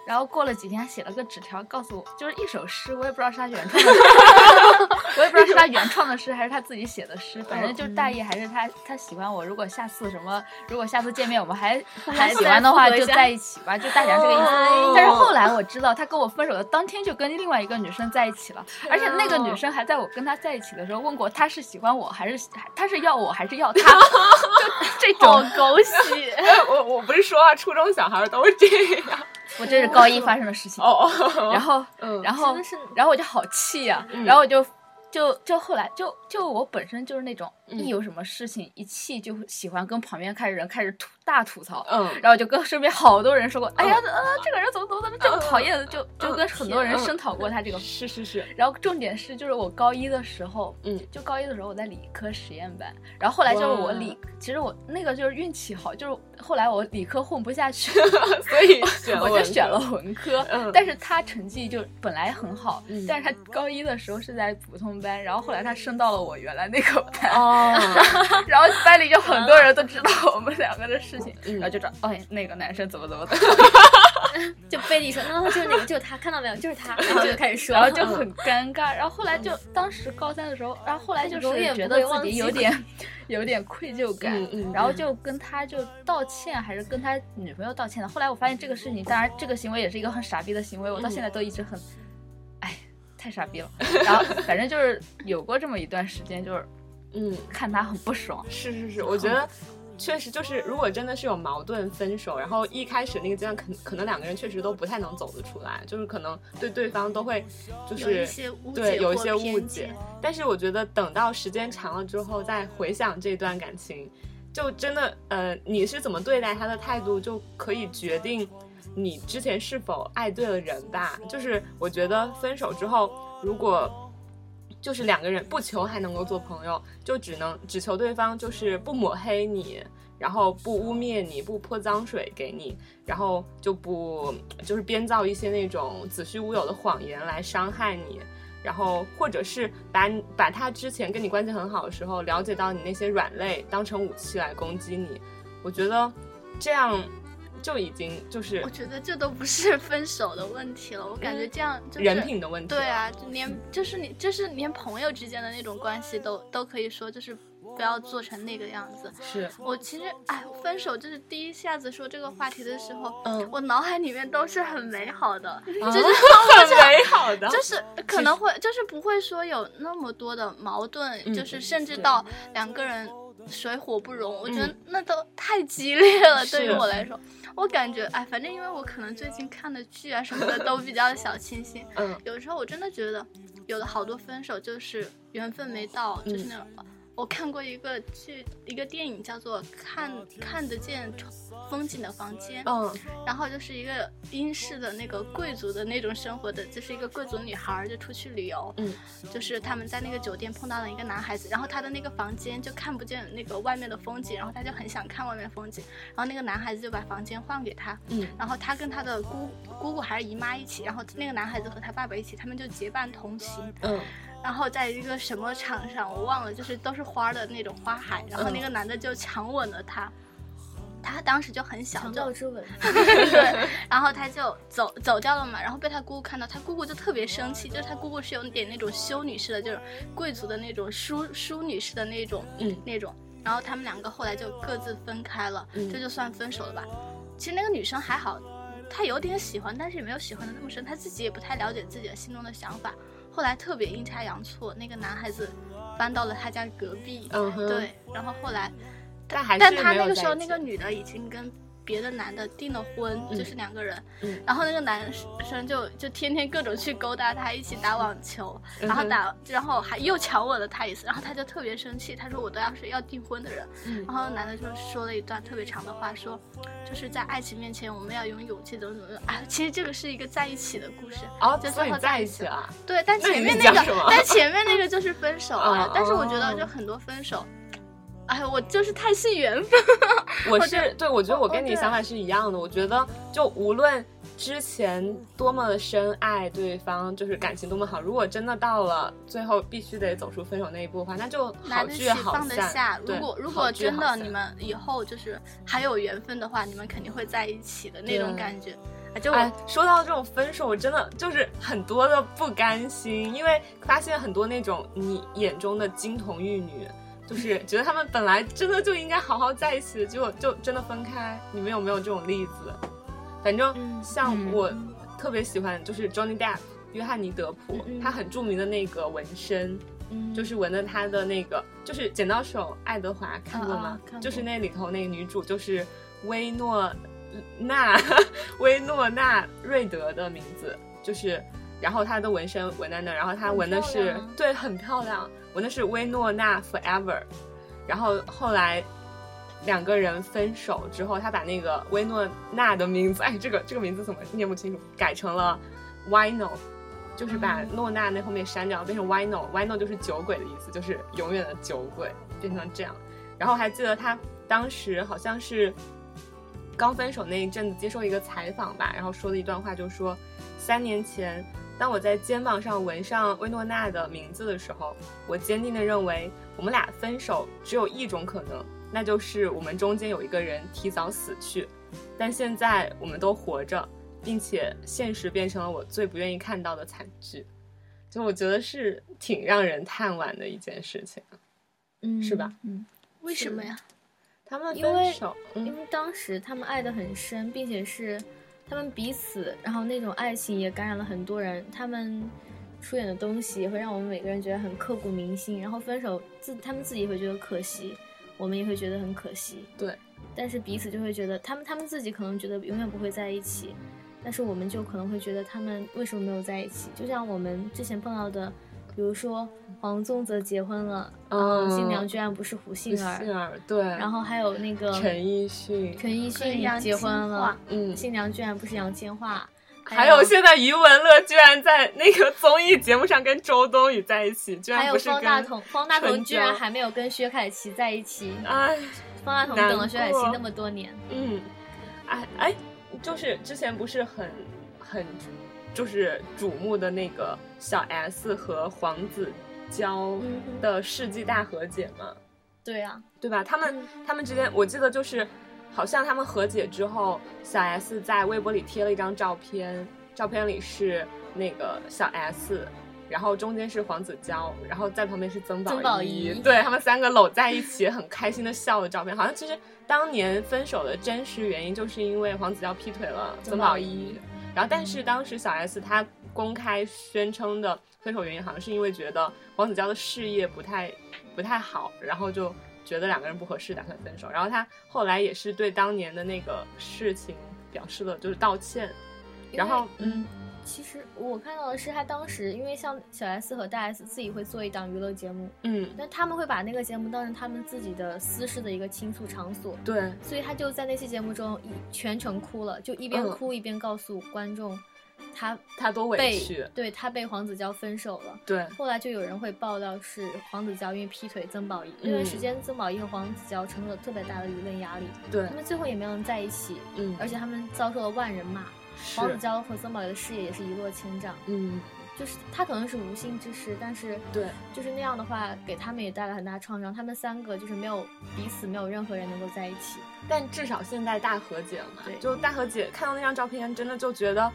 然后过了几天，他写了个纸条告诉我，就是一首诗，我也不知道是他原创的诗，我也不知道是他原创的诗还是他自己写的诗，反正就是大意还是他他喜欢我。如果下次什么，如果下次见面我们还还喜欢的话，就在一起吧，就大概这个意思。哦但是后来我知道，他跟我分手的当天就跟另外一个女生在一起了，而且那个女生还在我跟他在一起的时候问过他是喜欢我还是他是要我还是要他，就这种。狗血。哎我我不是说啊，初中小孩都是这样。我这是高一发生的事情。哦哦，然后，嗯然后真的是，然后我就好气呀、嗯然后我就就就后来就就我本身就是那种一有什么事情一气就喜欢跟旁边开始人开始吐大吐槽，嗯。然后就跟身边好多人说过，哎呀，呃，这个人怎么怎么怎么这么讨厌，就就跟很多人嗯声讨过他这个。是是是，然后重点是，就是我高一的时候，嗯。就高一的时候我在理科实验班，然后后来就是我理，其实我那个就是运气好，就是后来我理科混不下去，所以我就选了文科，嗯。但是他成绩就本来很好，嗯。但是他高一的时候是在普通班，然后后来他升到了我原来那个班，哦，然后班里就很多人都知道我们两个的事情，嗯。然后就知道，哎，那个男生怎么怎么怎么，就背地说，那就是那个，就是他，看到没有，就是他，然后就开始说，然后就很尴尬，然后后来就当时高三的时候，然后后来就是觉得自己有点有点愧疚感，然后就跟他就道歉，还是跟他女朋友道歉的。后来我发现这个事情，当然这个行为也是一个很傻逼的行为，我到现在都一直很，哎，太傻逼了。然后反正就是有过这么一段时间，就是嗯，看他很不爽。是是是，我觉得。确实，就是如果真的是有矛盾分手，然后一开始那个阶段，可可能两个人确实都不太能走得出来，就是可能对对方都会就有一是些误对有一些误解。但是我觉得等到时间长了之后，再回想这段感情，就真的呃，你是怎么对待他的态度，就可以决定你之前是否爱对了人吧。就是我觉得分手之后，如果就是两个人不求还能够做朋友，就只能只求对方就是不抹黑你，然后不污蔑你，不泼脏水给你，然后就不就是编造一些那种子虚乌有的谎言来伤害你。然后，或者是把把他之前跟你关系很好的时候，了解到你那些软肋，当成武器来攻击你，我觉得这样就已经就是我觉得这都不是分手的问题了，我感觉这样就是人品的问题。对，啊，就连就是你就是连朋友之间的那种关系都都可以说就是不要做成那个样子。是，我其实哎，分手就是第一下子说这个话题的时候，嗯，我脑海里面都是很美好的，就就是很美好的，就是可能会就是不会说有那么多的矛盾，嗯就是甚至到两个人水火不容，我觉得嗯那都太激烈了。是对于我来说，我感觉哎，反正因为我可能最近看的剧啊什么的都比较小清新，嗯有时候我真的觉得有的好多分手就是缘分没到，就是嗯那种。我看过一个剧，一个电影叫做《看看得见风景的房间》，嗯。然后就是一个英式的那个贵族的那种生活的，就是一个贵族女孩儿就出去旅游，嗯，就是他们在那个酒店碰到了一个男孩子，然后他的那个房间就看不见那个外面的风景，然后他就很想看外面风景，然后那个男孩子就把房间换给他，嗯。然后他跟他的姑姑姑还是姨妈一起，然后那个男孩子和他爸爸一起，他们就结伴同行，嗯然后在一个什么场上我忘了，就是都是花的那种花海，然后那嗯个男的就强吻了她。他当时就很小，就强盗之吻，对，然后他就走走掉了嘛，然后被他姑姑看到，他姑姑就特别生气，就是他姑姑是有点那种修女式的，就是贵族的那种淑淑女式的那种，嗯那种，然后他们两个后来就各自分开了，嗯这就算分手了吧。其实那个女生还好，她有点喜欢，但是也没有喜欢的那么深，她自己也不太了解自己的心中的想法。后来特别阴差阳错，那个男孩子搬到了他家隔壁，嗯，对，然后后来但还是但他那个时候，那个女的已经跟别的男的订了婚，嗯就是两个人。嗯然后那个男生就就天天各种去勾搭她，一起打网球，然后打，然后还又强吻了她一次，然后他就特别生气，他说我都要是要订婚的人。嗯然后男的就说了一段特别长的话，说就是在爱情面前我们要有勇气，怎么怎么。啊，其实这个是一个在一起的故事。哦，就最后在一起了，对，但前面那个但前面那个就是分手了嗯。但是我觉得哦就很多分手，哎，我就是太信缘分。我是对，我觉得我跟你想法是一样的。我觉得就无论之前多么的深爱对方，就是感情多么好，如果真的到了最后必须得走出分手那一步的话，那就好聚好放得散。下。如果如果真的你们以后就是还有缘分的话，你们肯定会在一起的那种感觉。啊，就、哎，说到这种分手，我真的就是很多的不甘心，因为发现很多那种你眼中的金童玉女，就是觉得他们本来真的就应该好好在一起的，结果就真的分开。你们有没有这种例子？反正像我特别喜欢，就是 Johnny Depp 约翰尼德普，他很著名的那个纹身，嗯，就是纹的他的那个，就是《剪刀手爱德华》看过吗？就是那里头那个女主就是薇诺娜薇 诺娜瑞德的名字，就是，然后她的纹身纹在那儿，然后她纹的是对很漂亮，纹的是薇诺娜 Forever，然后后来。两个人分手之后，他把那个薇诺娜的名字，哎，这个这个名字怎么念不清楚，改成了 Wino，就是把嗯诺娜那后面删掉，变成 Wino，Wino 就是酒鬼的意思，就是永远的酒鬼，变成这样。然后还记得他当时好像是刚分手那一阵子接受一个采访吧，然后说了一段话，就说三年前，当我在肩膀上纹上薇诺娜的名字的时候，我坚定地认为我们俩分手只有一种可能，那就是我们中间有一个人提早死去。但现在我们都活着，并且现实变成了我最不愿意看到的惨剧。就我觉得是挺让人叹惋的一件事情，嗯是吧？嗯，为什么呀？他们因为分手，嗯，因为当时他们爱得很深，并且是他们彼此，然后那种爱情也感染了很多人。他们出演的东西也会让我们每个人觉得很刻骨铭心。然后分手自他们自己会觉得可惜，我们也会觉得很可惜。对，但是彼此就会觉得他们他们自己可能觉得永远不会在一起，但是我们就可能会觉得他们为什么没有在一起？就像我们之前碰到的，比如说黄宗泽结婚了，嗯新娘居然不是胡杏儿，杏儿对，然后还有那个陈奕迅，陈奕迅也结婚了，嗯，新娘居然不是杨千嬅，还有现在余文乐居然在那个综艺节目上跟周冬雨在一起，居还有然不是跟，方大同，方大同居然还没有跟薛凯琪在一起，哎，方大同等了薛凯琪那么多年，嗯，哎哎，就是之前不是很很就是瞩目的那个小 S 和黄子佼的世纪大和解嘛，对啊，对吧？他们嗯。他们之间，我记得就是，好像他们和解之后，小 S 在微博里贴了一张照片，照片里是那个小 S，然后中间是黄子佼，然后在旁边是曾宝仪对他们三个搂在一起，很开心的笑的照片。好像其实当年分手的真实原因，就是因为黄子佼劈腿了曾宝曾宝仪，然后但是当时小 S 她公开宣称的分手原因，好像是因为觉得黄子佼的事业不太不太好，然后就觉得两个人不合适，打算分手。然后她后来也是对当年的那个事情表示了就是道歉。然后嗯，其实我看到的是他当时，因为像小 S 和大 S 自己会做一档娱乐节目，嗯，但他们会把那个节目当成他们自己的私事的一个倾诉场所，对，所以他就在那期节目中一全程哭了，就一边嗯哭一边告诉观众，他他多委屈。对他被黄子佼分手了。对，后来就有人会爆料是黄子佼因为劈腿曾宝仪，那段时间曾宝仪和黄子佼承受了特别大的舆论压力，对他，们最后也没能在一起，嗯，而且他们遭受了万人骂。黄子是，佼和曾宝仪的事业也是一落千丈，嗯，就是他可能是无心之失，但是对，就是那样的话，给他们也带来很大创伤。他们三个就是没有彼此，没有任何人能够在一起。但至少现在大和解了嘛对，就大和解，看到那张照片，真的就觉得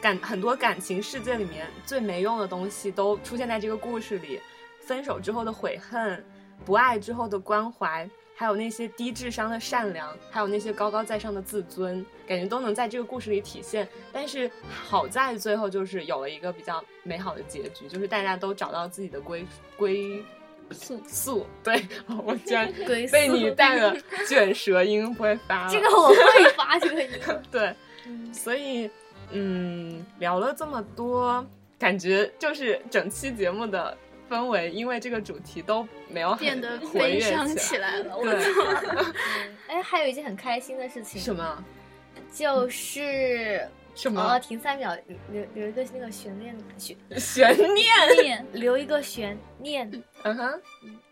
感很多感情世界里面最没用的东西都出现在这个故事里，分手之后的悔恨，不爱之后的关怀。还有那些低智商的善良，还有那些高高在上的自尊，感觉都能在这个故事里体现。但是好在最后就是有了一个比较美好的结局，就是大家都找到自己的归归宿宿。对，我居然 被你带了卷舌音，不会发了。这个我会发这个音。对，嗯所以嗯，聊了这么多，感觉就是整期节目的氛围，因为这个主题都没有变得悲伤起起来了。我对，哎，还有一件很开心的事情，什么？就是什哦，么停三秒，留留留一个那个悬念悬 悬念？留一个悬念。嗯哼，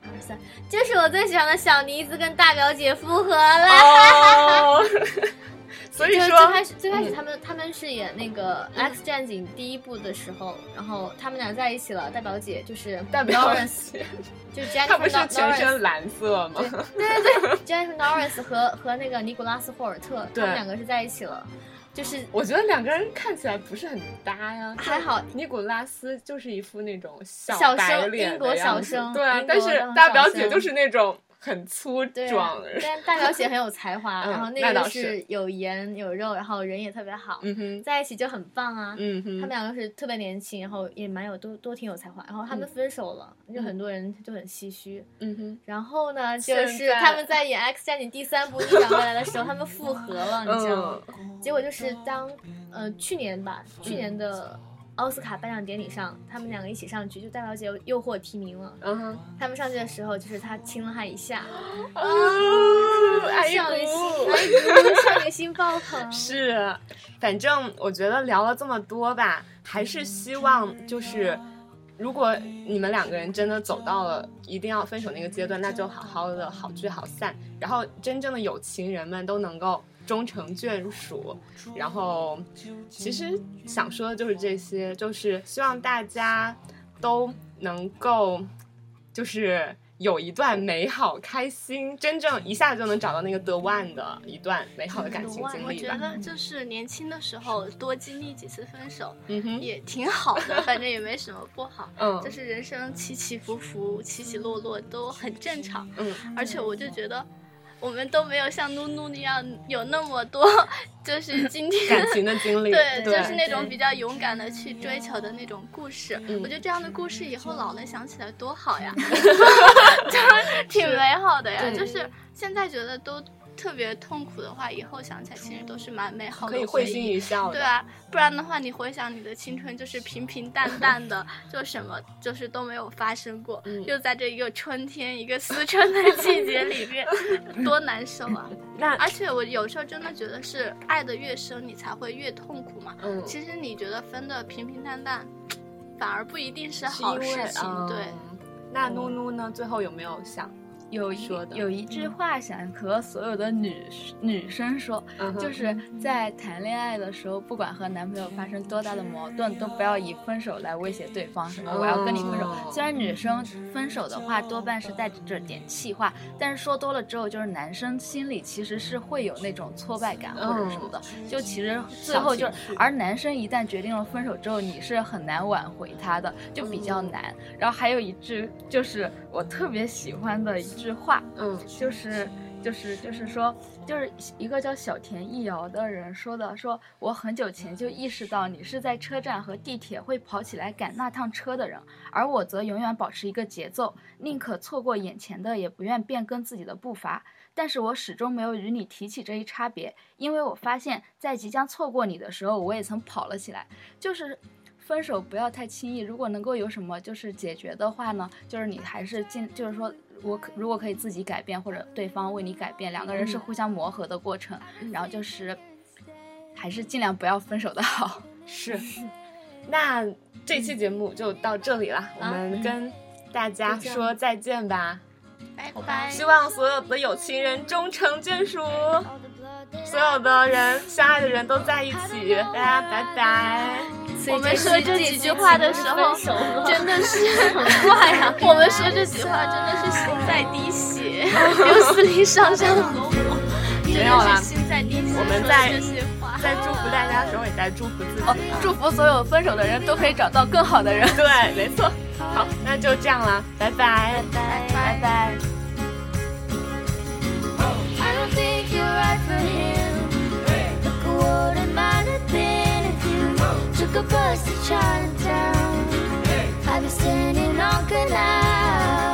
二三，这是我最喜欢的小妮子跟大表姐复合了。哦，所以说最开始最开始嗯他们、他们是演那个《X 战警》第一部的时候，然后他们俩在一起了。大表姐就是大表 Lawrence，就是 Jennifer 他不是全身 Lawrence 蓝色吗？对对对，Jennifer Lawrence 和和那个尼古拉斯霍尔特，他们两个是在一起了。就是我觉得两个人看起来不是很搭呀。还好尼古拉斯就是一副那种小小白生英国脸的样子小生对啊，但是大表姐就是那种很粗壮。但大表姐很有才华，嗯然后那个是有颜有肉，然后人也特别好，嗯哼，在一起就很棒啊。嗯哼，他们两个是特别年轻，然后也蛮有都都挺有才华，然后他们分手了，就很多人就很唏嘘。嗯哼，然后呢，就是他们在演《X 战警》第三部逆转回来的时候，他们复合了，你知道吗？嗯结果就是当呃去年吧，去年的奥斯卡颁奖典礼上，他们两个一起上去，就大表姐又获提名了。嗯哼，他们上去的时候，就是他亲了她一下，啊，哎少女心，姑哎呦，少女心爆棚。是，反正我觉得聊了这么多吧，还是希望就是，如果你们两个人真的走到了一定要分手那个阶段，那就好好的好聚好散，然后真正的有情人们都能够终成眷属。然后，其实想说的就是这些，就是希望大家都能够，就是。有一段美好、开心，真正一下子就能找到那个 the one 的一段美好的感情经历吧我觉。得就是年轻的时候多经历几次分手嗯哼，也挺好的，反正也没什么不好。嗯就是人生起起伏伏、起起落落都很正常。嗯，而且我就觉得，我们都没有像露露那样有那么多，就是今天感情的经历，对，对，就是那种比较勇敢的去追求的那种故事。嗯我觉得这样的故事以后老了想起来多好呀，就是挺美好的呀。对就是现在觉得都特别痛苦的话，以后想起来其实都是蛮美好的可以会心。一笑的。对啊，不然的话，你回想你的青春就是平平淡淡的，就什么就是都没有发生过，嗯又在这一个春天、一个思春的季节里面，多难受啊！那而且我有时候真的觉得是爱的越深，你才会越痛苦嘛。嗯，其实你觉得分的平平淡淡，反而不一定是好事情。嗯对，那努努呢？最后有没有想？有一说的有一句话想和所有的女女生说，就是在谈恋爱的时候，不管和男朋友发生多大的矛盾，都不要以分手来威胁对方，什么我要跟你分手。哦。虽然女生分手的话多半是带着点气话，但是说多了之后，就是男生心里其实是会有那种挫败感或者什么的，就其实最后就是而男生一旦决定了分手之后，你是很难挽回他的，就比较难。然后还有一句就是我特别喜欢的一句话，嗯就是就是就是说，就是一个叫小田一遥的人说的，说我很久前就意识到你是在车站和地铁会跑起来赶那趟车的人，而我则永远保持一个节奏，宁可错过眼前的，也不愿变更自己的步伐。但是我始终没有与你提起这一差别，因为我发现，在即将错过你的时候，我也曾跑了起来。就是分手不要太轻易，如果能够有什么就是解决的话呢，就是你还是尽，就是说我可如果可以自己改变，或者对方为你改变，两个人是嗯互相磨合的过程，然后就是还是尽量不要分手的好。是。那这期节目就到这里了，我们跟大家说再见吧。拜拜。希望所有的有情人终成眷属，所有的人相爱的人都在一起。大家拜拜。我们说这几句话的时候，真的是 很怪啊！我们说这几句话真的是心在滴血，刘思林上上和我，真没有啦的是心在滴血。我们在这些话，在祝福大家的时候，也在祝福自己。哦，祝福所有分手的人都可以找到更好的人。对，没错。好，那就这样啦，拜拜。拜拜拜。I took a bus to Chinatown. Hey. I've been standing on canal.